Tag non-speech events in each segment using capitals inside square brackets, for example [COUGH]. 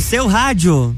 seu rádio.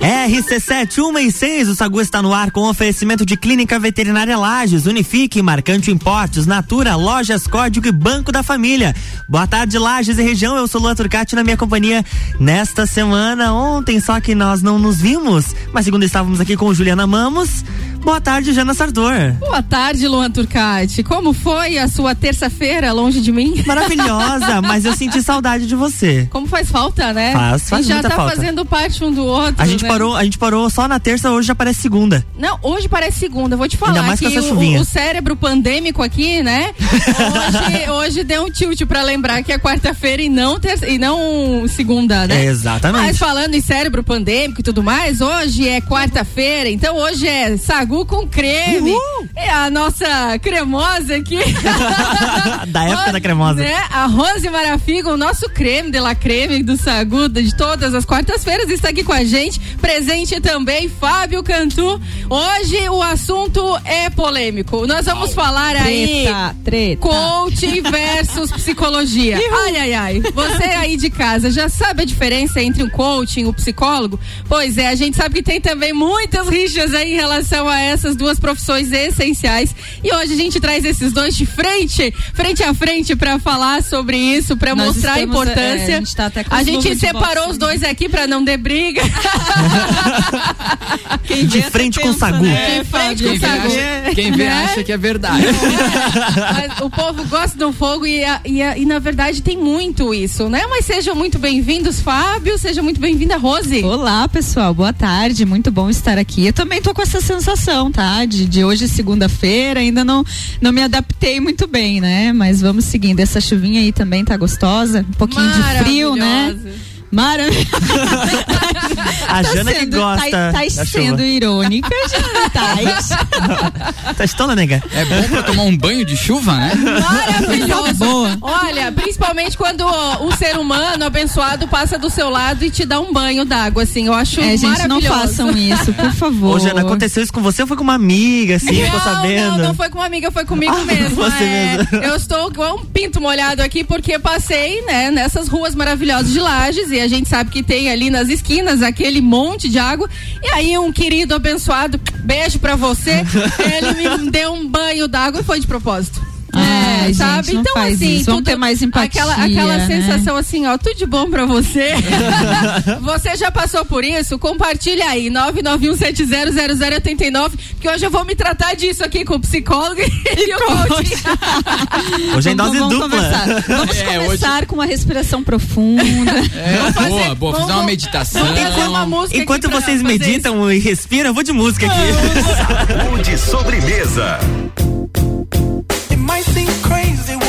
RC7 1 e 6, o Sagu está no ar com oferecimento de Clínica Veterinária Lages, Unifique, Marcante Importes, Natura, Lojas Código e Banco da Família. Boa tarde, Lages e região. Eu sou Luan Turcati na minha companhia nesta semana. Ontem só que nós não nos vimos, mas segunda estávamos aqui com Juliana Mamos. Boa tarde, Jana Sardor. Boa tarde, Luan Turcati. Como foi a sua terça-feira longe de mim? [LAUGHS] Maravilhosa, mas eu senti saudade de você. Como faz falta, né? Faz, faz e já tá falta. fazendo parte um do outro. A gente né? parou, a gente parou só na terça, hoje já parece segunda. Não, hoje parece segunda. Vou te falar Ainda mais que essa o, o cérebro pandêmico aqui, né? Hoje, [LAUGHS] hoje deu um tilt pra lembrar que é quarta-feira e não terça, e não segunda, né? É, exatamente. Mas falando em cérebro pandêmico e tudo mais, hoje é quarta-feira, então hoje é sagu com creme. Uhul! É a nossa cremosa aqui. [LAUGHS] Da época da cremosa. Né? A Rose Marafiga, o nosso creme de la creme do Sagu de todas as quartas-feiras está aqui com a gente. Presente também Fábio Cantu. Hoje o assunto é polêmico. Nós vamos falar aí Treta, treta. coaching versus psicologia. [LAUGHS] Ai, ai, ai. Você aí de casa já sabe a diferença entre o coaching e o psicólogo? Pois é, a gente sabe que tem também muitas rixas aí em relação a essas duas profissões essenciais. E hoje a gente traz esses dois de frente, frente a frente para falar sobre isso, para mostrar a estamos, é, importância. a gente tá até com A gente separou boxe, os dois aqui para não ter briga. [LAUGHS] Quem De frente com o pensa, Sagu. né, De frente com Fábio? o Quem vê, Sagu. acha, quem vê Né? acha que é verdade. [LAUGHS] Mas o povo gosta do fogo e, a- e, a- e, na verdade tem muito isso, né? Mas sejam muito bem-vindos, Fábio. Seja muito bem-vinda, Rose. Olá, pessoal. Boa tarde. Muito bom estar aqui. Eu também tô com essa sensação, tá? De, de hoje, segunda-feira, ainda não, não me adaptei muito bem, né? Mas vamos seguindo. Essa chuvinha aí também tá gostosa. Um pouquinho de frio, né? Maravilhosa. [LAUGHS] Maravilha. A Jana que sendo, gosta Tá, tá sendo chuva. irônica, já [LAUGHS] tá. Tá estona, nega? É bom pra tomar um banho de chuva, né? Maravilhoso. boa. Olha, principalmente quando ó, um ser humano abençoado passa do seu lado e te dá um banho d'água, assim. Eu acho É, gente, não maravilhoso. façam isso, por [LAUGHS] favor. Ô, Jana, aconteceu isso com você ou foi com uma amiga, assim, ficou Não, sabendo? não, não foi com uma amiga, foi comigo Ah, mesmo. você é. mesmo. Eu estou igual um pinto molhado aqui porque passei, né, nessas ruas maravilhosas de Lages e a gente sabe que tem ali nas esquinas aquele monte de água. E aí um querido abençoado, beijo pra você, [LAUGHS] ele me deu um banho d'água e foi de propósito. Ai, É, gente, sabe? não então, assim, isso. Vamos tudo- ter mais empatia, Aquela, aquela né? sensação assim, ó, tudo de bom pra você. [LAUGHS] você já passou por isso? Compartilha aí, 991700089, que hoje eu vou me tratar disso aqui com o psicólogo [LAUGHS] e, o coach. Hoje é em Vamos- dose vamos dupla. Conversar. Vamos [LAUGHS] É, começar com uma respiração profunda. É, fazer- boa, boa. Fazer vamos- uma meditação. vamos fazer uma música Enquanto vocês meditam e respiram, eu vou de música aqui. Sagu de sobremesa. Might seem crazy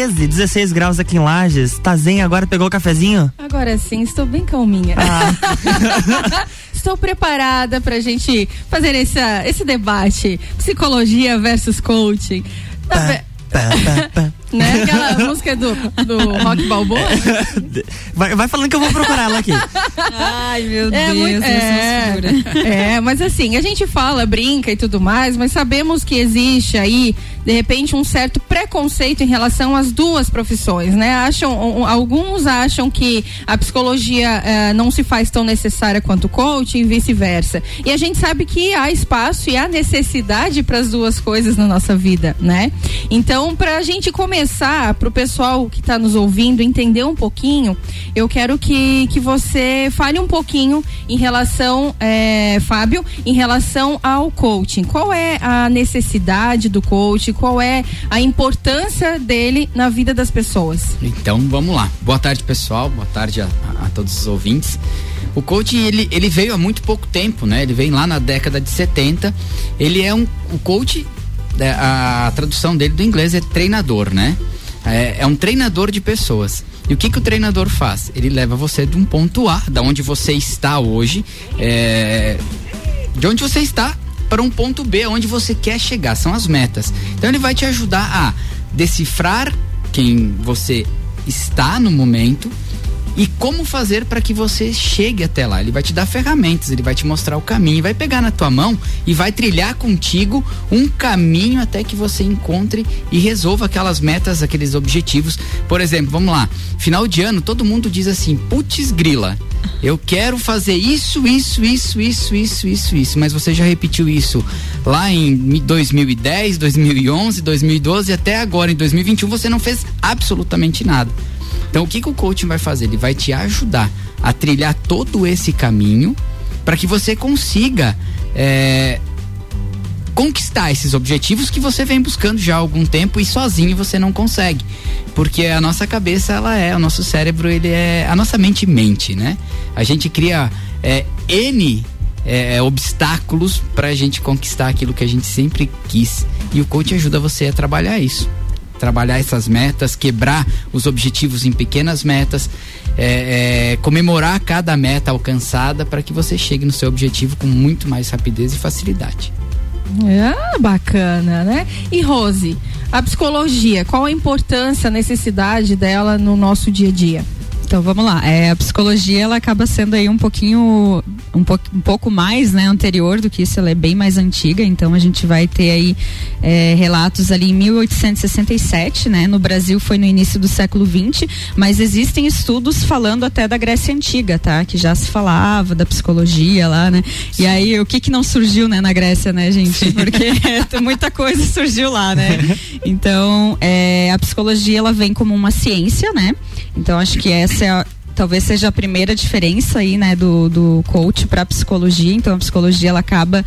13, 16 graus aqui em Lages. Tá zen agora, pegou o cafezinho? Agora sim, estou bem calminha. [LAUGHS] estou preparada pra gente fazer essa, esse debate. Psicologia versus coaching. Tá pá, pá. Né? Aquela [LAUGHS] música do, do Rock Balboa. Vai, vai falando que eu vou procurar ela aqui. Ai, meu É, Deus, muito, é, é, mas assim, a gente fala, brinca e tudo mais, mas sabemos que existe aí, de repente, um certo preconceito em relação às duas profissões, né? Acham, um, alguns acham que a psicologia eh, não se faz tão necessária quanto o coaching e vice-versa. E a gente sabe que há espaço e há necessidade para as duas coisas na nossa vida, né? Então, para a gente começar, para o pessoal que está nos ouvindo entender um pouquinho, eu quero que, que você fale um pouquinho em relação, eh, Fábio, em relação ao coaching. Qual é a necessidade do coaching? Qual é a importância dele na vida das pessoas? Então vamos lá. Boa tarde, pessoal. Boa tarde a, a- todos os ouvintes. O coaching ele, ele veio há muito pouco tempo, né? Ele vem lá na década de 70. Ele é um o é, a tradução dele do inglês é treinador, né? É, é um treinador de pessoas. E o que, que o treinador faz? Ele leva você de um ponto A, da onde você está hoje, é, de onde você está para um ponto B, onde você quer chegar, são as metas. Então ele vai te ajudar a decifrar quem você está no momento e como fazer para que você chegue até lá. Ele vai te dar ferramentas, ele vai te mostrar o caminho, vai pegar na tua mão e vai trilhar contigo um caminho até que você encontre e resolva aquelas metas, aqueles objetivos. Por exemplo, vamos lá, final de ano, todo mundo diz assim: "Putz, grila, eu quero fazer isso, isso, isso, isso, isso, isso, isso", mas você já repetiu isso lá em 2010, 2011, 2012 até agora em 2021 você não fez absolutamente nada. Então, o que, que o coaching vai fazer? Ele vai te ajudar a trilhar todo esse caminho para que você consiga é, conquistar esses objetivos que você vem buscando já há algum tempo e sozinho você não consegue. Porque a nossa cabeça, ela é, o nosso cérebro, ele é. A nossa mente mente, né? A gente cria é, N é, obstáculos para a gente conquistar aquilo que a gente sempre quis. E o coaching ajuda você a trabalhar isso trabalhar essas metas, quebrar os objetivos em pequenas metas, é, é, comemorar cada meta alcançada para que você chegue no seu objetivo com muito mais rapidez e facilidade. Ah, bacana, né? E Rose, a psicologia, qual a importância, a necessidade dela no nosso dia a dia? Então vamos lá. É, a psicologia ela acaba sendo aí um pouquinho, um, po um pouco mais, né, anterior do que isso. Ela é bem mais antiga. Então a gente vai ter aí é, relatos ali em 1867, né? No Brasil foi no início do século 20, mas existem estudos falando até da Grécia antiga, tá? Que já se falava da psicologia lá, né? E aí o que que não surgiu, né, na Grécia, né, gente? Porque [LAUGHS] muita coisa surgiu lá, né? Então é, a psicologia ela vem como uma ciência, né? Então acho que essa é a, talvez seja a primeira diferença aí, né, do, do coach para psicologia. Então a psicologia ela acaba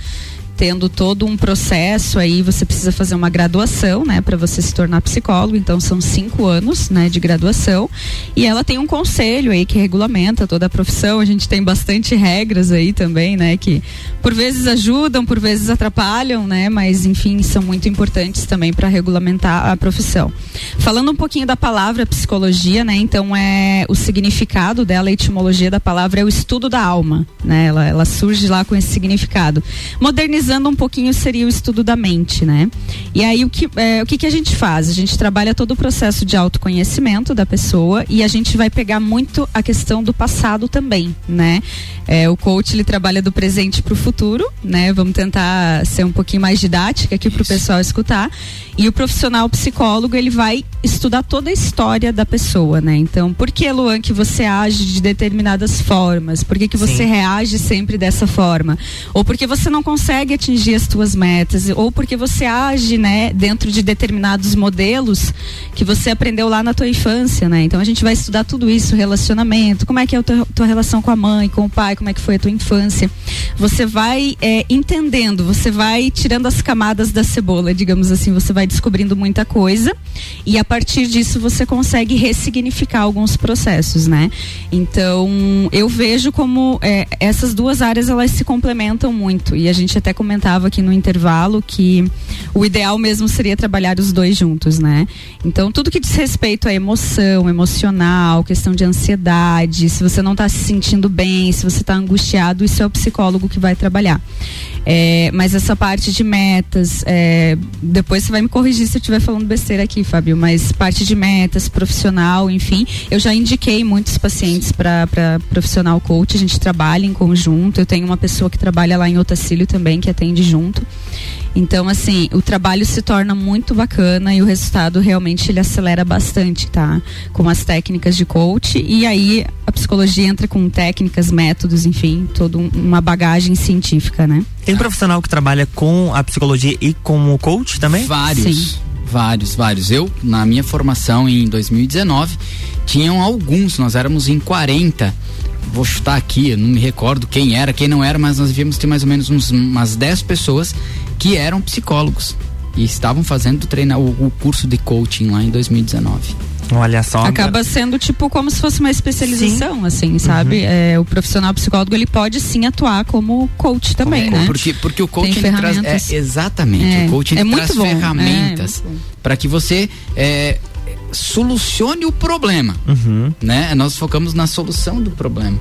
tendo todo um processo aí, você precisa fazer uma graduação, né, para você se tornar psicólogo. Então são cinco anos, né, de graduação. E ela tem um conselho aí que regulamenta toda a profissão. A gente tem bastante regras aí também, né, que por vezes ajudam, por vezes atrapalham, né, mas enfim são muito importantes também para regulamentar a profissão. Falando um pouquinho da palavra psicologia, né, então é o significado dela, a etimologia da palavra é o estudo da alma, né, ela, ela surge lá com esse significado. Modernizando um pouquinho seria o estudo da mente, né? E aí o que, é, o que, que a gente faz? A gente trabalha todo o processo de autoconhecimento da pessoa e a gente vai pegar muito a questão do passado também, né? É, o coach ele trabalha do presente para o futuro, né? Vamos tentar ser um pouquinho mais didática aqui para o pessoal escutar. E o profissional psicólogo ele vai estudar toda a história da pessoa, né? Então, por que Luan que você age de determinadas formas? Por que, que você Sim. reage sempre dessa forma? Ou porque você não consegue atingir as tuas metas? Ou porque você age, né, dentro de determinados modelos que você aprendeu lá na tua infância, né? Então a gente vai estudar tudo isso, relacionamento, como é que é a tua, tua relação com a mãe, com o pai, como é que foi a tua infância. Você vai é, entendendo, você vai tirando as camadas da cebola, digamos assim, você vai descobrindo muita coisa e a partir disso você consegue ressignificar alguns processos, né? Então eu vejo como é, essas duas áreas elas se complementam muito e a gente até comentava aqui no intervalo que o ideal mesmo seria trabalhar os dois juntos, né? Então, tudo que diz respeito à emoção, emocional, questão de ansiedade, se você não está se sentindo bem, se você está angustiado, isso é o psicólogo que vai trabalhar. É, mas essa parte de metas, é, depois você vai me corrigir se eu estiver falando besteira aqui, Fábio, mas parte de metas, profissional, enfim, eu já indiquei muitos pacientes para profissional coach, a gente trabalha em conjunto, eu tenho uma pessoa que trabalha lá em Otacílio também, que atende junto. Então, assim, o trabalho se torna muito bacana e o resultado realmente ele acelera bastante, tá? Com as técnicas de coach e aí a psicologia entra com técnicas, métodos, enfim, toda um, uma bagagem científica, né? Tem profissional que trabalha com a psicologia e com o coach também? Vários. Sim. Vários, vários. Eu, na minha formação em 2019, tinham alguns, nós éramos em 40 vou chutar aqui, eu não me recordo quem era, quem não era, mas nós devíamos ter mais ou menos uns, umas 10 pessoas que eram psicólogos e estavam fazendo treinar o, o curso de coaching lá em 2019. Olha só. Acaba sendo tipo como se fosse uma especialização, sim. assim, sabe? Uhum. É, o profissional psicólogo ele pode sim atuar como coach também, como, né? Porque, porque o coaching traz é, exatamente, é, o coaching é traz bom. ferramentas é, para que você é, solucione o problema, uhum. né? Nós focamos na solução do problema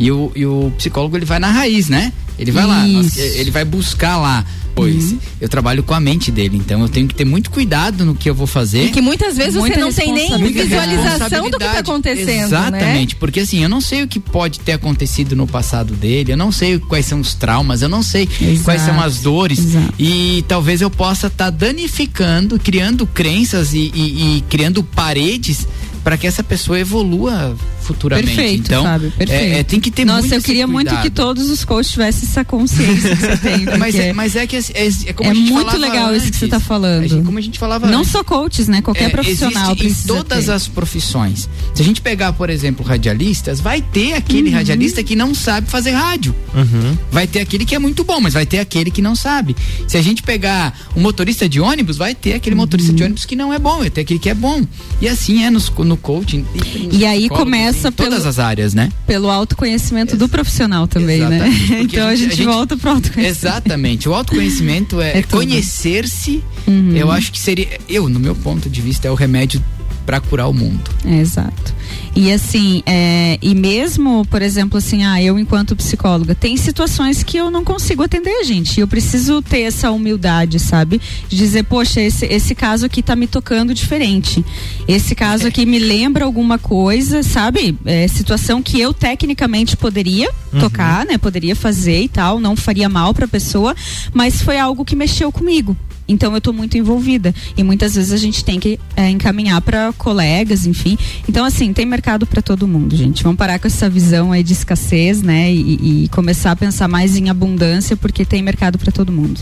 e o, e o psicólogo ele vai na raiz, né? Ele vai Isso. lá, ele vai buscar lá Pois, uhum. eu trabalho com a mente dele, então eu tenho que ter muito cuidado no que eu vou fazer. Que muitas vezes você não tem nem visualização do que está acontecendo. Né? Exatamente, né? porque assim, eu não sei o que pode ter acontecido no passado dele, eu não sei quais são os traumas, eu não sei Exato. quais são as dores. Exato. E talvez eu possa estar tá danificando, criando crenças e, e, e criando paredes para que essa pessoa evolua futuramente. Perfeito, então, Fábio, perfeito. É, é, tem que ter Nossa, muito eu queria muito que todos os coaches tivessem essa consciência que você tem. [LAUGHS] mas, é, mas é que é, é como é a gente muito legal antes, isso que você está falando. Gente, como a gente falava Não antes, só coaches, né? Qualquer é, profissional existe em todas ter. as profissões. Se a gente pegar, por exemplo, radialistas, vai ter aquele uhum. radialista que não sabe fazer rádio. Uhum. Vai ter aquele que é muito bom, mas vai ter aquele que não sabe. Se a gente pegar um motorista de ônibus, vai ter aquele uhum. motorista de ônibus que não é bom, vai ter aquele que é bom. E assim é no, no coaching. E, e aí começa em todas as áreas, né? Pelo autoconhecimento do profissional também, né? Exatamente, [LAUGHS] né? Então a gente, a gente, volta pro autoconhecimento. Exatamente. O autoconhecimento é, [LAUGHS] é conhecer-se. Uhum. Eu acho que seria, eu, no meu ponto de vista, é o remédio para curar o mundo. É, exato. E assim, é, e mesmo, por exemplo, assim, ah, eu enquanto psicóloga, tem situações que eu não consigo atender a gente. E eu preciso ter essa humildade, sabe? De dizer, poxa, esse, esse caso aqui tá me tocando diferente. Esse caso aqui me lembra alguma coisa, sabe? É, situação que eu tecnicamente poderia uhum. tocar, né? Poderia fazer e tal, não faria mal pra pessoa, mas foi algo que mexeu comigo. Então eu estou muito envolvida e muitas vezes a gente tem que é, encaminhar para colegas, enfim. Então assim tem mercado para todo mundo, gente. Vamos parar com essa visão aí de escassez, né? E, e começar a pensar mais em abundância porque tem mercado para todo mundo.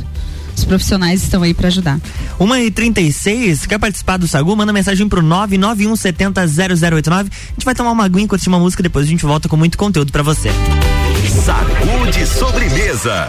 Os profissionais estão aí para ajudar. 1 e 36 quer participar do Sagu? Manda mensagem pro 991700089. A gente vai tomar uma aguinha, curtir uma música, depois a gente volta com muito conteúdo para você. Sagu de sobremesa.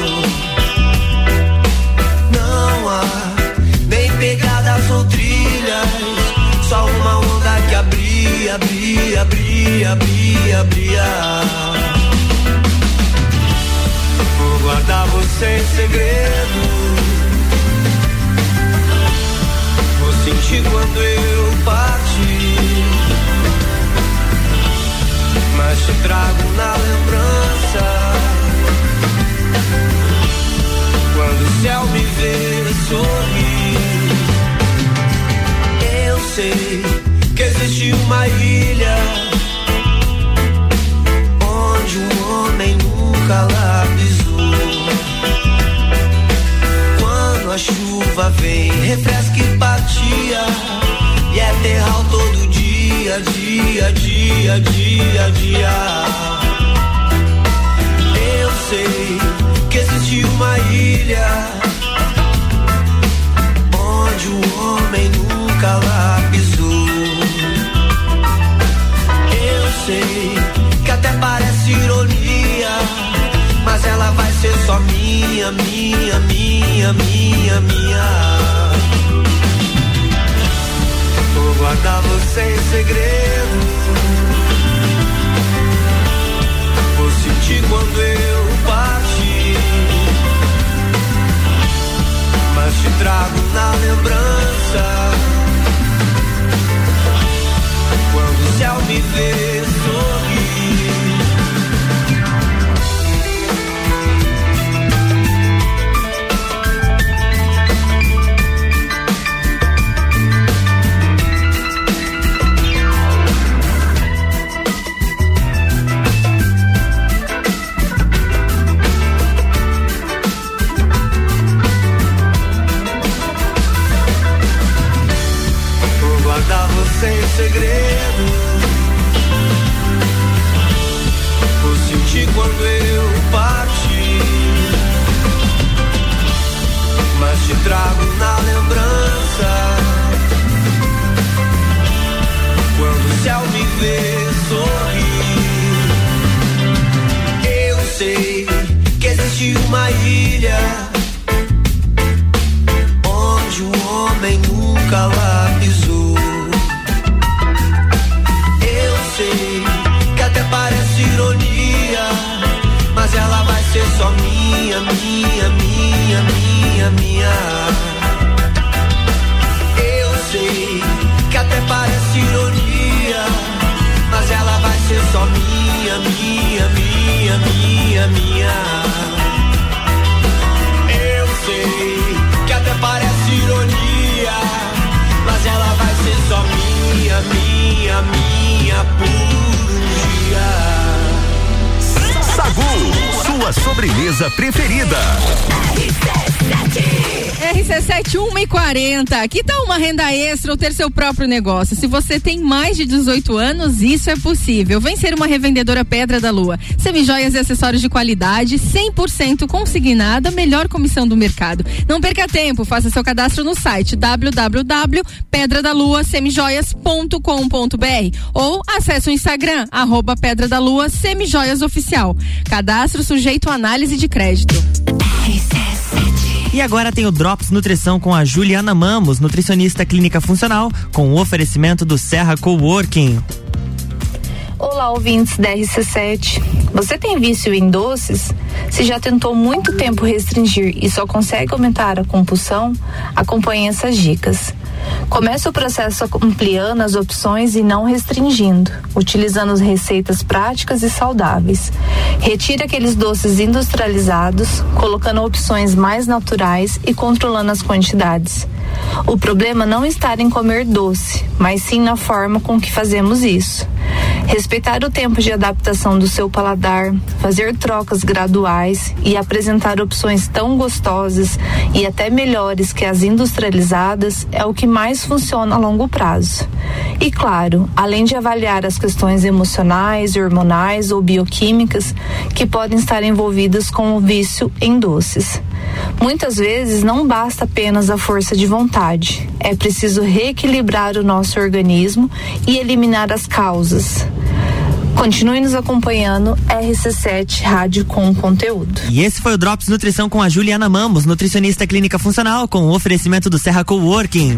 Só uma onda que abria, abria, abria, abria, abria. Vou guardar você em segredo. Vou sentir quando eu partir. Mas te trago na lembrança. Quando o céu me vê sorrir sei que existe uma ilha onde um homem nunca lá pisou. Quando a chuva vem, refresca e patia. E é terral todo dia, dia, dia, dia, dia. Eu sei que existe uma ilha onde o homem nunca lá pisou. Eu sei que até parece ironia, mas ela vai ser só minha, minha, minha, minha, minha. Vou guardar você em segredo. Vou sentir quando eu partir. Mas te trago na lembrança. Quando sobremesa preferida. RC7 1 e 40. Que tal uma renda extra ou ter seu próprio negócio? Se você tem mais de 18 anos, isso é possível. Vem ser uma revendedora Pedra da Lua. Semijoias e acessórios de qualidade, 100% consignada, melhor comissão do mercado. Não perca tempo, faça seu cadastro no site www.pedradaluasemijoias.com.br ou acesse o Instagram, arroba Pedra da Lua Semijoias Oficial. Cadastro sujeito a análise de crédito. E agora tem o Drops Nutrição com a Juliana Mamos, nutricionista clínica funcional, com o oferecimento do Serra Coworking. Olá, ouvintes da RC7. Você tem vício em doces? Se já tentou muito tempo restringir e só consegue aumentar a compulsão, acompanhe essas dicas. Comece o processo ampliando as opções e não restringindo, utilizando receitas práticas e saudáveis. Retire aqueles doces industrializados, colocando opções mais naturais e controlando as quantidades. O problema não está em comer doce, mas sim na forma com que fazemos isso. Respeitar o tempo de adaptação do seu paladar, fazer trocas graduais e apresentar opções tão gostosas e até melhores que as industrializadas é o que mais funciona a longo prazo. E claro, além de avaliar as questões emocionais, hormonais ou bioquímicas que podem estar envolvidas com o vício em doces. Muitas vezes não basta apenas a força de vontade, é preciso reequilibrar o nosso organismo e eliminar as causas. Continue nos acompanhando, RC7 Rádio com conteúdo. E esse foi o Drops Nutrição com a Juliana Mamos, nutricionista clínica funcional, com o oferecimento do Serra Coworking.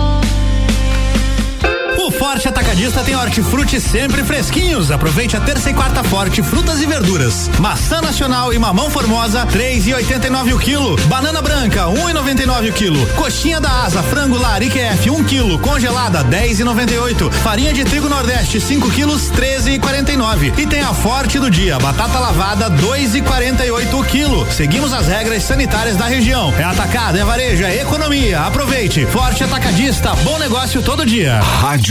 O Forte Atacadista tem hortifruti sempre fresquinhos. Aproveite a terça e quarta forte, frutas e verduras. Maçã nacional e mamão formosa, três e oitenta e nove o quilo. Banana branca, um e noventa e nove o quilo. Coxinha da asa, frango lar IQF, um quilo, congelada, dez e noventa e oito. Farinha de trigo nordeste, 5 quilos, treze e quarenta e nove. E tem a forte do dia, batata lavada, dois e quarenta e oito o quilo. Seguimos as regras sanitárias da região. É atacado, é varejo, é economia. Aproveite. Forte Atacadista, bom negócio todo dia. Rádio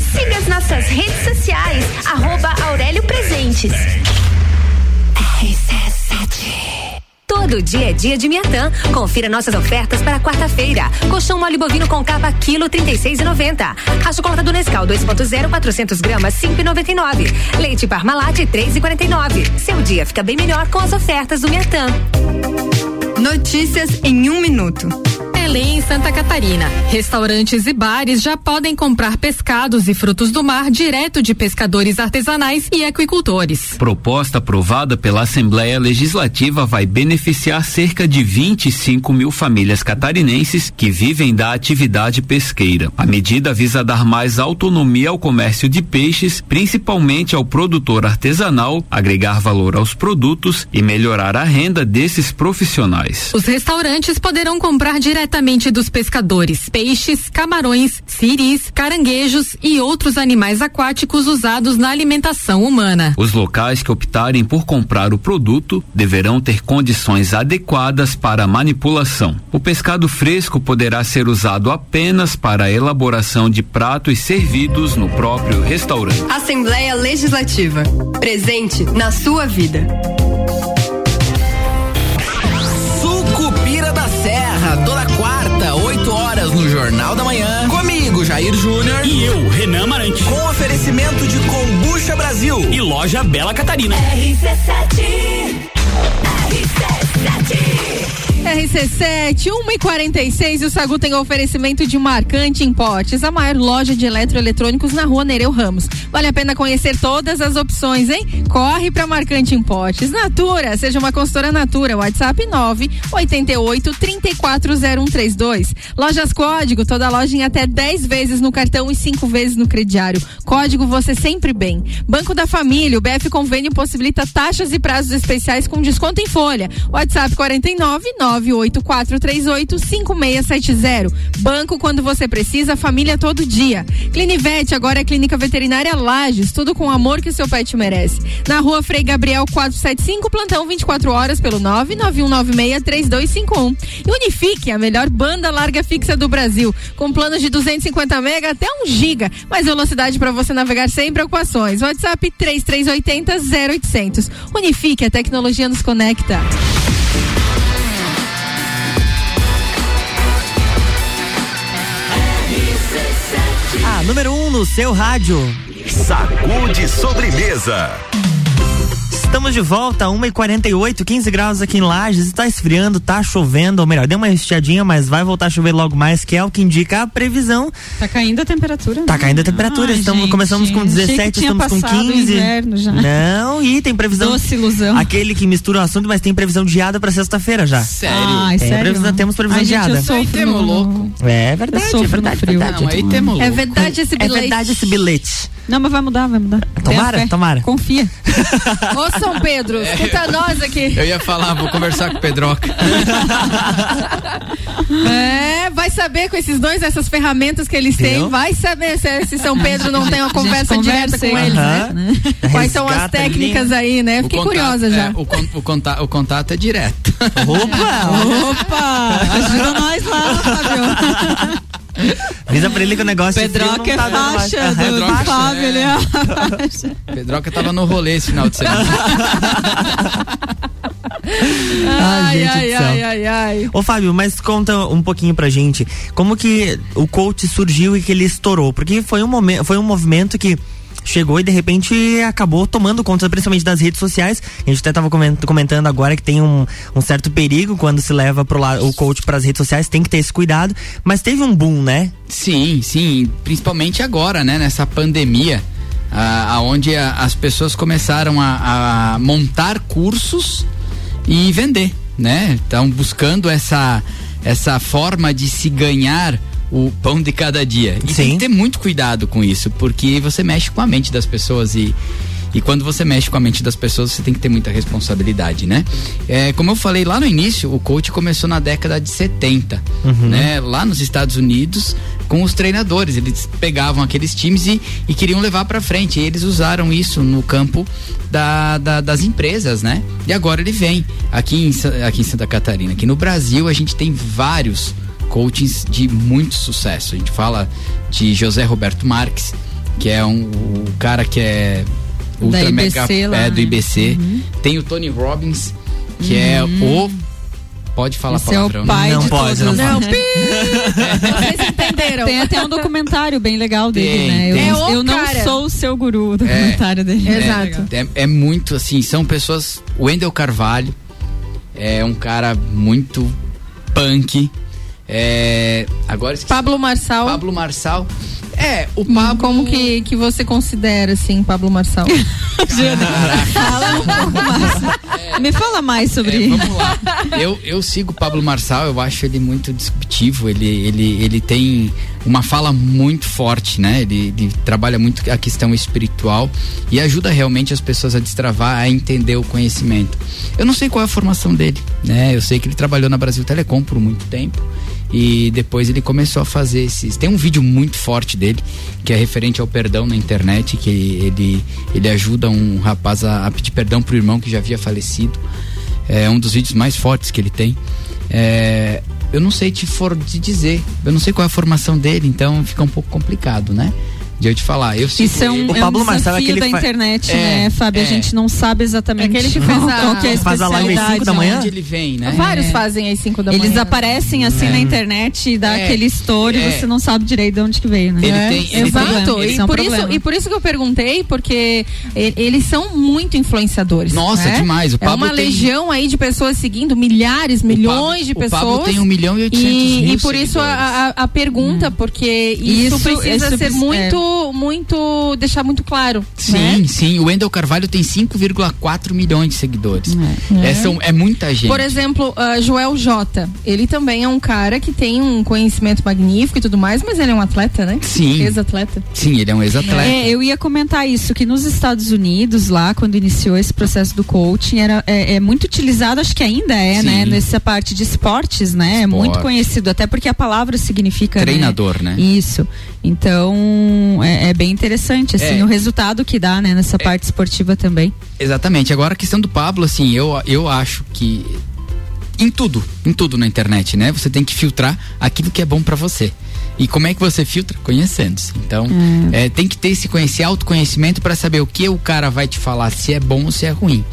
Siga as nossas redes sociais, arroba Aurélio Presentes. Todo dia é dia de Miatã. Confira nossas ofertas para quarta-feira. Colchão mole bovino com capa quilo 36,90. A chocolate do Nescau 2.0 400 gramas 5,99. Leite Parmalat 3,49. Seu dia fica bem melhor com as ofertas do Miatã. Notícias em um minuto. Belém, em Santa Catarina. Restaurantes e bares já podem comprar pescados e frutos do mar direto de pescadores artesanais e aquicultores. Proposta aprovada pela Assembleia Legislativa vai beneficiar cerca de 25 mil famílias catarinenses que vivem da atividade pesqueira. A medida visa dar mais autonomia ao comércio de peixes, principalmente ao produtor artesanal, agregar valor aos produtos e melhorar a renda desses profissionais. Os restaurantes poderão comprar diretamente dos pescadores peixes, camarões, siris, caranguejos e outros animais aquáticos usados na alimentação humana. Os locais que optarem por comprar o produto deverão ter condições adequadas para a manipulação. O pescado fresco poderá ser usado apenas para a elaboração de pratos servidos no próprio restaurante. Assembleia Legislativa. Presente na sua vida. Serra, toda quarta, 8 horas no Jornal da Manhã. Comigo, Jair Júnior. E eu, Renan Marante. Com oferecimento de Combucha Brasil. E loja Bela Catarina. RC7. RC7. RC7, 1 e 46 o Sagu tem oferecimento de Marcante Importes, a maior loja de eletroeletrônicos na rua Nereu Ramos. Vale a pena conhecer todas as opções, hein? Corre pra Marcante Importes. Natura, seja uma consultora Natura, WhatsApp 9 88 340132. Lojas Código, toda loja em até 10 vezes no cartão e 5 vezes no crediário. Código você sempre bem. Banco da Família, o BF Convênio possibilita taxas e prazos especiais com desconto em folha. WhatsApp 49 984385670. Banco quando você precisa, família todo dia. Clinivete agora é Clínica Veterinária Lages, tudo com o amor que seu pet merece. Na rua Frei Gabriel 475, plantão 24 horas pelo 991963251. E Unifique, a melhor banda larga fixa do Brasil, com planos de 250 mega até 1 giga, mais velocidade para você navegar sem preocupações. WhatsApp 3380 0800. Unifique, a tecnologia nos conecta. Número 1 um no seu rádio. Sacude sobremesa. Estamos de volta, 1h48, 15 graus aqui em Lages. Está esfriando, tá chovendo, ou melhor, deu uma estiadinha, mas vai voltar a chover logo mais, que é o que indica a previsão. Tá caindo a temperatura. Tá né? caindo a temperatura. Ai, Estamos, gente, começamos com achei que 17, tinha estamos com passado o 15. inverno já. Não, e tem previsão. Doce ilusão. Aquele que mistura o assunto, mas tem previsão de geada pra sexta-feira já. Sério? Ai, Tem sério? previsão- temos previsão Ai, de gente, geada. eu sofro no- louco. É verdade, sofro é verdade, frio. verdade. Não, É verdade esse É bilhete. verdade esse bilhete. Não, mas vai mudar, vai mudar. Tomara, tomara. Confia. [LAUGHS] Ô São Pedro, [LAUGHS] escuta nós aqui. Eu ia falar, vou conversar com o Pedroca. [LAUGHS] É, vai saber com esses dois, essas ferramentas que eles têm, Entendeu? vai saber se, se São Pedro não tem uma conversa direta com eles, Aham. né? Quais são as técnicas linha. aí, né? Fiquei contato- curiosa é, já. o, con- o conta- o contato é direto. Opa! [LAUGHS] Opa! Ajuda nós lá, Fábio. Avisa pra ele que o negócio Pedroca é tá mais. faixa do, Fábio, é. ele é faixa. Pedroca tava no rolê esse final de semana. [LAUGHS] Ai, ai, céu. ai, ai, ai. Ô Fábio, mas conta um pouquinho pra gente como que o coach surgiu e que ele estourou, porque foi um momento, foi um movimento que chegou e de repente acabou tomando conta principalmente das redes sociais. A gente até tava coment- comentando agora que tem um, um certo perigo quando se leva pro lado, o coach para as redes sociais, tem que ter esse cuidado, mas teve um boom, né? Sim, sim, principalmente agora, né, nessa pandemia, aonde as pessoas começaram a, a montar cursos e vender, né? Estão buscando essa essa forma de se ganhar o pão de cada dia. E tem que ter muito cuidado com isso, porque você mexe com a mente das pessoas e e quando você mexe com a mente das pessoas, você tem que ter muita responsabilidade, né? É, como eu falei lá no início, o coach começou na década de 70, Uhum. né? Lá nos Estados Unidos, com os treinadores. Eles pegavam aqueles times e, e queriam levar para frente. E eles usaram isso no campo da, da- das empresas, né? E agora ele vem aqui em, aqui em Santa Catarina. Aqui no Brasil, a gente tem vários coachings de muito sucesso. A gente fala de José Roberto Marques, que é um, o cara que é ultra Da mega IBC lá, é, do né? IBC. Tem o Tony Robbins, que é o pode falar Esse é o palavrão, pai né? Não de pode, todos. não né? Vocês entenderam? Tem até um documentário bem legal dele, Tem, né? Eu, tem. É o eu não sou o seu guru, o documentário dele. Exato. É, é muito assim, são pessoas. O Wendel Carvalho é um cara muito punk. É, agora esqueci. Pablo Marçal. Pablo Marçal. É, o Hum, Pablo. Como que, que você considera, assim, Pablo Marçal? [LAUGHS] Fala um pouco mais. Me fala mais sobre É, vamos lá. Eu, eu sigo o Pablo Marçal, eu acho ele muito disruptivo. Ele, ele, ele tem uma fala muito forte, né? Ele, ele trabalha muito a questão espiritual e ajuda realmente as pessoas a destravar, a entender o conhecimento. Eu não sei qual é a formação dele, né? Eu sei que ele trabalhou na Brasil Telecom por muito tempo. E depois ele começou a fazer esses. Tem um vídeo muito forte dele, que é referente ao perdão na internet, que ele, ele ajuda um rapaz a, a pedir perdão pro irmão que já havia falecido. É um dos vídeos mais fortes que ele tem. É, eu não sei te for te dizer, eu não sei qual é a formação dele, então fica um pouco complicado, né? De eu te falar. Eu Isso é um, ele. O é um Pablo Marçal é desafio da que fa- internet, É, né, Fábio? é. A gente não sabe exatamente Aquele que fez a- qual que é a Faz a live às especialidade. cinco da manhã? Onde ele vem, né? Vários fazem às 5 da manhã. Eles aparecem assim na internet e dá É. aquele estouro É. e você não sabe direito de onde que veio, né? Ele É. tem- é ele. Exato, e é um por, isso, e por isso que eu perguntei, porque eles são muito influenciadores. Nossa, né? demais. O é Pablo uma tem- legião aí de pessoas seguindo, milhares, milhões de o pessoas. Pablo tem um milhão e oitocentos E, mil e por isso a, a, a pergunta, porque isso, Isso- precisa ser muito, muito, deixar muito claro. Sim, né? sim. O Wendel Carvalho tem 5,4 milhões de seguidores. É. É, são- é muita gente. Por exemplo, ah, Joel J. Ele também é um cara que tem um conhecimento magnífico e tudo mais, mas ele é um atleta, né? Sim. Ex-atleta. Sim, ele é um ex-atleta. É, eu ia comentar isso, que nos Estados Unidos, lá, quando iniciou esse processo do coaching, era, é, é muito utilizado, acho que ainda é, Sim. né? Nessa parte de esportes, né? É muito Esporte. conhecido, até porque a palavra significa. né? Treinador, né? Isso. Então, é, é bem interessante, assim, É. o resultado que dá, né, nessa parte esportiva também. Exatamente. Agora a questão do Pablo, assim, eu, eu acho que em tudo, em tudo na internet, né? Você tem que filtrar aquilo que é bom pra você. E como é que você filtra? Conhecendo-se. Então, é, tem que ter esse conhecer, autoconhecimento pra saber o que o cara vai te falar, se é bom ou se é ruim.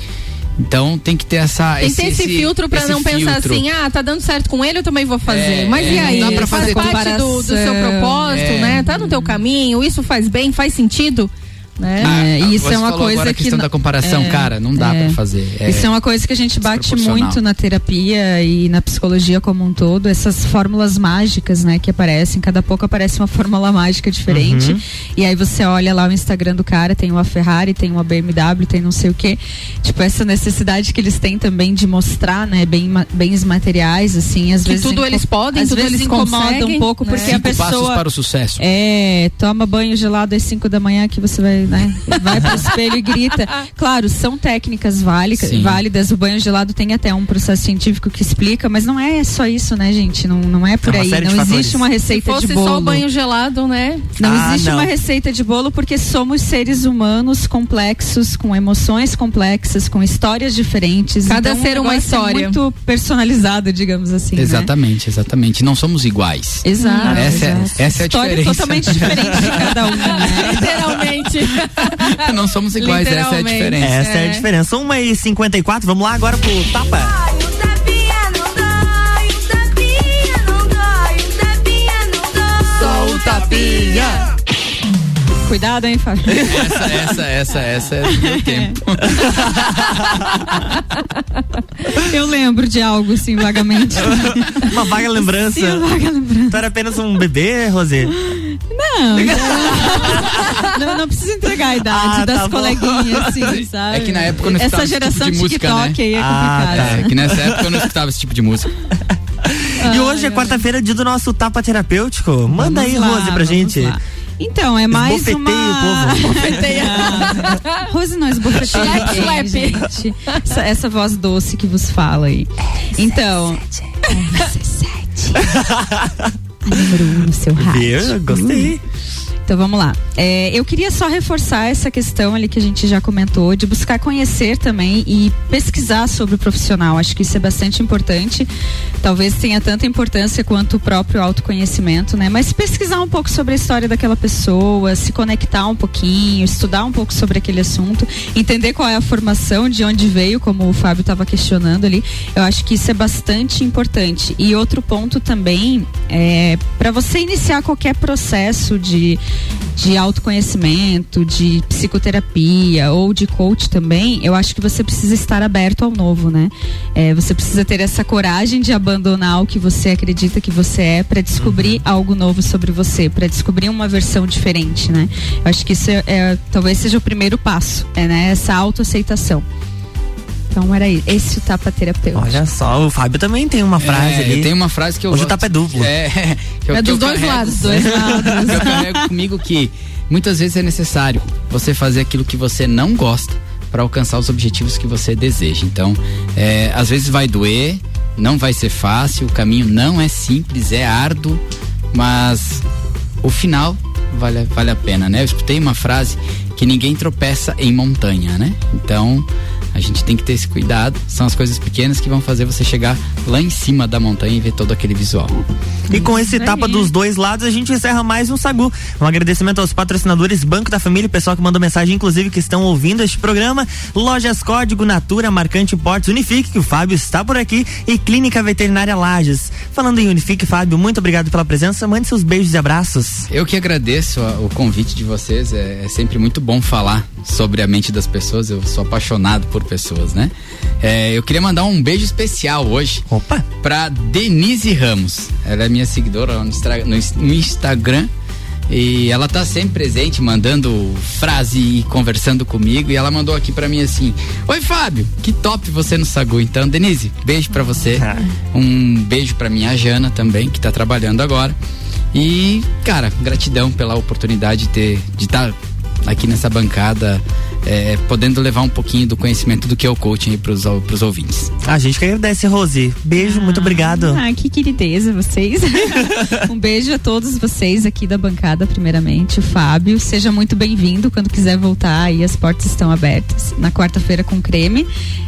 Então tem que ter essa. Tem que ter esse, filtro pra esse não pensar filtro. assim, ah, tá dando certo com ele, eu também vou fazer. É, Mas é, e aí? dá pra faz fazer parte do, do seu propósito, É. né? Tá no teu caminho, isso faz bem, faz sentido, né? É, e isso é uma coisa agora a que questão não- da comparação, é, cara, não dá é. pra fazer. Isso é uma coisa que a gente bate muito na terapia e na psicologia como um todo, essas fórmulas mágicas, né, que aparecem, cada pouco aparece uma fórmula mágica diferente. Uhum. E aí você olha lá o Instagram do cara, tem uma Ferrari, tem uma BMW, tem não sei o quê. Tipo, essa necessidade que eles têm também de mostrar, né, bem, bens materiais, assim, às Que vezes. tudo eles podem, às tudo vezes eles incomoda conseguem, um pouco, né? porque a Cinco passos pessoa. para o sucesso. É, toma banho gelado às 5 da manhã que você vai, né? Vai pro espelho e grita. Claro, são técnicas válidas, Sim. válidas. O banho gelado tem até um processo científico que explica, mas não é só isso, né, gente? Não, não é por É uma aí. Não fatores. existe uma Se receita fosse de bolo. só o banho gelado, né? Não Ah, existe não. uma receita de bolo porque somos seres humanos complexos, com emoções complexas, com histórias diferentes. Cada Então, ser o uma é história. muito personalizado, digamos assim. né? Exatamente, exatamente. Não somos iguais. Exato, Essa, é- exato. essa é a História diferença. totalmente diferente de cada um, né? [LAUGHS] Literalmente. [LAUGHS] Não somos iguais, essa é a diferença. Essa é. a diferença. 1h54, vamos lá agora pro tapa. Só o tapinha. Cuidado, hein, Fábio? Essa, essa, essa, essa é do meu [LAUGHS] tempo. [LAUGHS] Eu lembro de algo, assim, vagamente. Uma vaga lembrança. Sim, uma vaga lembrança. Tu era apenas um bebê, Rosê? Não, não, não precisa entregar a idade Ah, das tá bom. coleguinhas, assim, sabe? É que na época eu não Essa escutava esse geração tipo de música, TikTok né? aí é Ah, complicado. tá. É que nessa época eu não escutava esse tipo de música. [LAUGHS] e hoje é quarta-feira, dia do nosso tapa terapêutico. Manda Vamos aí, lá, Rose, pra gente. lá. Então, é mais uma... o povo. Ah, [LAUGHS] Rose não esbofeteia Slap, slap. gente. Essa, essa voz doce que vos fala aí. Então... RC7. [LAUGHS] A número um no seu rádio. Viu? Gostei. Então vamos lá. É, eu queria só reforçar essa questão ali que a gente já comentou, de buscar conhecer também e pesquisar sobre o profissional. Acho que isso é bastante importante. Talvez tenha tanta importância quanto o próprio autoconhecimento, né? Mas pesquisar um pouco sobre a história daquela pessoa, se conectar um pouquinho, estudar um pouco sobre aquele assunto, entender qual é a formação, de onde veio, como o Fábio estava questionando ali. Eu acho que isso é bastante importante. E outro ponto também é para você iniciar qualquer processo de de autoconhecimento, de psicoterapia ou de coach também, eu acho que você precisa estar aberto ao novo, né? É, você precisa ter essa coragem de abandonar o que você acredita que você é para descobrir algo novo sobre você, para descobrir uma versão diferente, né? Eu acho que isso é, é- talvez seja o primeiro passo, é, né? Essa autoaceitação. Então era isso. Esse o tapa terapêutico. Olha só, o Fábio também tem uma frase É, ali. eu tenho uma frase que eu Hoje o gosto- tapa é duplo. É, [LAUGHS] que eu- É dos dois carrego- lados. Dois lados. que [LAUGHS] eu carrego comigo que muitas vezes é necessário você fazer aquilo que você não gosta para alcançar os objetivos que você deseja. Então, é, às vezes vai doer, não vai ser fácil, o caminho não é simples, é árduo, mas o final vale, vale a pena, né? Eu escutei uma frase que ninguém tropeça em montanha, né? Então, a gente tem que ter esse cuidado. São as coisas pequenas que vão fazer você chegar lá em cima da montanha e ver todo aquele visual. E com esse tapa dos dois lados, a gente encerra mais um Sagu. Um agradecimento aos patrocinadores Banco da Família, pessoal que mandou mensagem, inclusive, que estão ouvindo este programa. Lojas Código Natura, Marcante Portes, Unifique, que o Fábio está por aqui, e Clínica Veterinária Lages. Falando em Unifique, Fábio, muito obrigado pela presença. Mande seus beijos e abraços. Eu que agradeço a- o convite de vocês. É, é sempre muito bom falar sobre a mente das pessoas. Eu sou apaixonado por pessoas, né? É, eu queria mandar um beijo especial hoje. Opa! Pra Denise Ramos. Ela é minha seguidora no, Instagram. E ela tá sempre presente, mandando frase e conversando comigo. E ela mandou aqui pra mim assim: Oi, Fábio, que top você no Sagu. Então, Denise, beijo pra você. Um beijo pra minha Jana também, que tá trabalhando agora. E, cara, gratidão pela oportunidade de ter de estar aqui nessa bancada, é, podendo levar um pouquinho do conhecimento do que é o coaching para os ouvintes. A gente que agradece, Rose. Beijo, muito obrigado. Ah, que querideza vocês. [LAUGHS] um beijo a todos vocês aqui da bancada, primeiramente. O Fábio, seja muito bem-vindo. Quando quiser voltar, aí as portas estão abertas. Na quarta-feira com creme.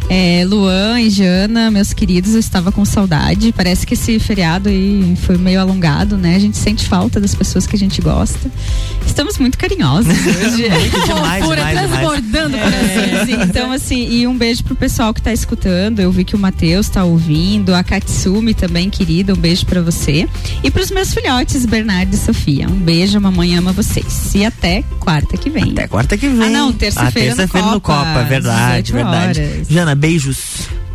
É, Luan e Jana, meus queridos, eu estava com saudade. Parece que esse feriado aí foi meio alongado, né? A gente sente falta das pessoas que a gente gosta. Estamos muito carinhosos [LAUGHS] hoje. Muito demais, [LAUGHS] demais, demais. Transbordando É, corações. [LAUGHS] então, assim, e um beijo pro pessoal que tá escutando. Eu vi que o Matheus tá ouvindo, a Katsumi também, querida, um beijo pra você. E pros meus filhotes, Bernardo e Sofia. Um beijo, mamãe ama vocês. E até quarta que vem. Até quarta que vem. Ah, não, Ah, terça-feira terça-feira no no Copa, verdade, 18 verdade. horas. Jana, beijos.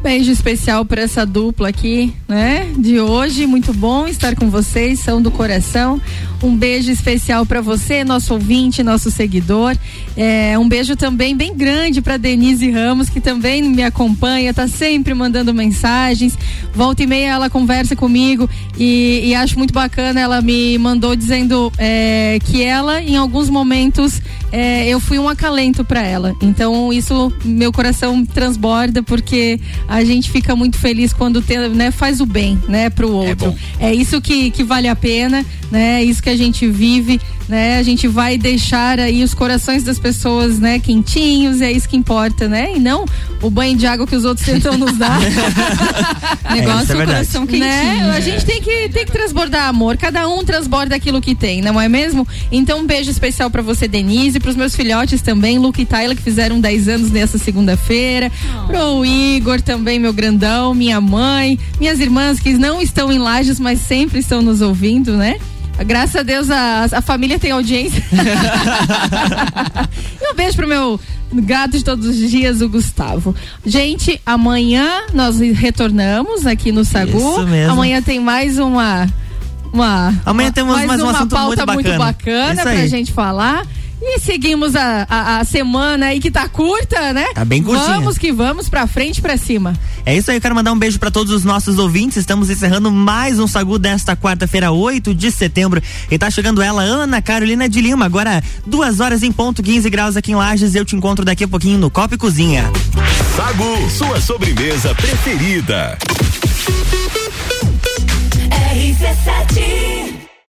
Beijo especial para essa dupla aqui, né? De hoje, muito bom estar com vocês, são do coração. Um beijo especial para você, nosso ouvinte, nosso seguidor. É, um beijo também bem grande para Denise Ramos, que também me acompanha, tá sempre mandando mensagens. Volta e meia ela conversa comigo e, e acho muito bacana. Ela me mandou dizendo é, que ela, em alguns momentos, é, eu fui um acalento para ela. Então, isso, meu coração transborda, porque a gente fica muito feliz quando tem, né, faz o bem, né, pro outro. É, isso que, que vale a pena, né? É isso que a gente vive, né? A gente vai deixar aí os corações das pessoas, né, quentinhos, é isso que importa, né? E não o banho de água que os outros [LAUGHS] tentam nos dar. Negócio isso é o verdade. coração quentinho. Né? A gente tem que, tem que transbordar amor. Cada um transborda aquilo que tem, não é mesmo? Então, um beijo especial pra você, Denise, pros meus filhotes também, Luke e Tayla, que fizeram 10 anos nessa segunda-feira. Pro Igor também, meu grandão, minha mãe, minhas irmãs que não estão em lajes, mas sempre estão nos ouvindo, né? Graças a Deus a, a família tem audiência. [LAUGHS] e um beijo pro meu gato de todos os dias, o Gustavo. Gente, amanhã nós retornamos aqui no Sagu. Isso mesmo. Amanhã tem mais uma. uma Amanhã temos mais um uma pauta muito bacana. bacana Isso pra gente falar. E seguimos a, a, a semana aí que tá curta, né? Tá bem curtinha. Vamos que vamos, pra frente e pra cima. É isso aí, eu quero mandar um beijo para todos os nossos ouvintes. Estamos encerrando mais um Sagu desta quarta-feira, 8 de setembro. E tá chegando ela, Ana Carolina de Lima. Agora, duas horas em ponto, 15 graus aqui em Lages. Eu te encontro daqui a pouquinho no Copa e Cozinha. Sagu, sua sobremesa preferida. RC7